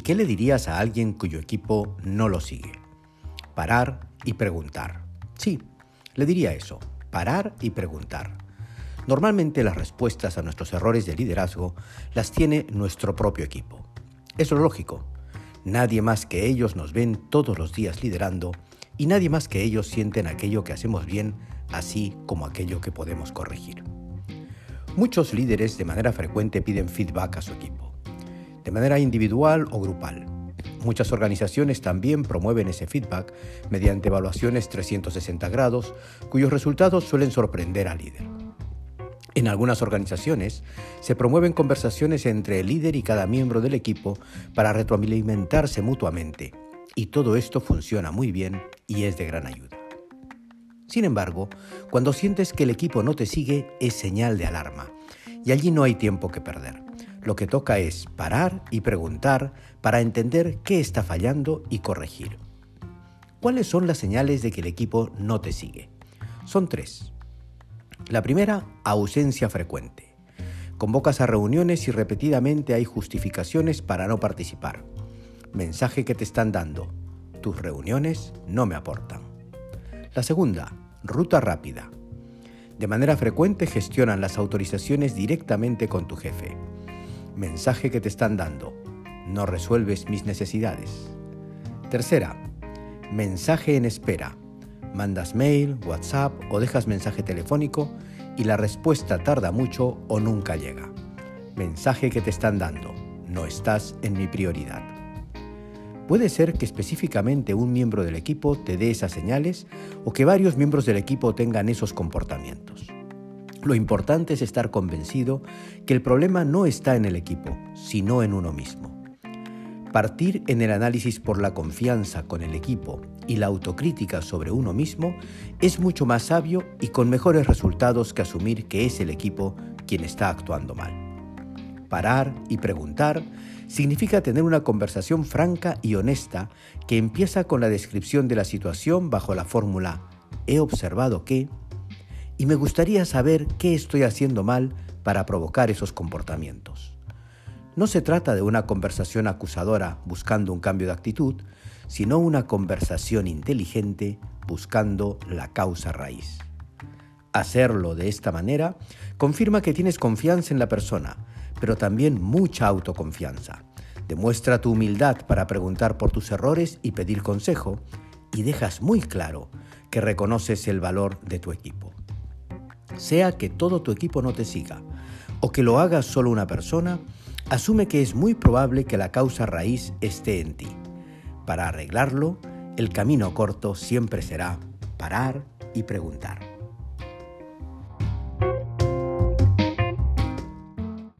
¿Y qué le dirías a alguien cuyo equipo no lo sigue? Parar y preguntar. Sí, le diría eso, parar y preguntar. Normalmente las respuestas a nuestros errores de liderazgo las tiene nuestro propio equipo. Es lo lógico. Nadie más que ellos nos ven todos los días liderando y nadie más que ellos sienten aquello que hacemos bien, así como aquello que podemos corregir. Muchos líderes de manera frecuente piden feedback a su equipo, de manera individual o grupal. Muchas organizaciones también promueven ese feedback mediante evaluaciones 360 grados, cuyos resultados suelen sorprender al líder. En algunas organizaciones se promueven conversaciones entre el líder y cada miembro del equipo para retroalimentarse mutuamente, y todo esto funciona muy bien y es de gran ayuda. Sin embargo, cuando sientes que el equipo no te sigue es señal de alarma, y allí no hay tiempo que perder. Lo que toca es parar y preguntar para entender qué está fallando y corregir. ¿Cuáles son las señales de que el equipo no te sigue? Son tres. La primera, ausencia frecuente. Convocas a reuniones y repetidamente hay justificaciones para no participar. Mensaje que te están dando. Tus reuniones no me aportan. La segunda, ruta rápida. De manera frecuente gestionan las autorizaciones directamente con tu jefe. Mensaje que te están dando. No resuelves mis necesidades. Tercera, mensaje en espera. Mandas mail, WhatsApp o dejas mensaje telefónico y la respuesta tarda mucho o nunca llega. Mensaje que te están dando. No estás en mi prioridad. Puede ser que específicamente un miembro del equipo te dé esas señales o que varios miembros del equipo tengan esos comportamientos. Lo importante es estar convencido que el problema no está en el equipo, sino en uno mismo. Partir en el análisis por la confianza con el equipo y la autocrítica sobre uno mismo es mucho más sabio y con mejores resultados que asumir que es el equipo quien está actuando mal. Parar y preguntar significa tener una conversación franca y honesta que empieza con la descripción de la situación bajo la fórmula he observado que y me gustaría saber qué estoy haciendo mal para provocar esos comportamientos. No se trata de una conversación acusadora buscando un cambio de actitud, sino una conversación inteligente buscando la causa raíz. Hacerlo de esta manera confirma que tienes confianza en la persona, pero también mucha autoconfianza. Demuestra tu humildad para preguntar por tus errores y pedir consejo y dejas muy claro que reconoces el valor de tu equipo. Sea que todo tu equipo no te siga o que lo haga solo una persona, asume que es muy probable que la causa raíz esté en ti. Para arreglarlo, el camino corto siempre será parar y preguntar.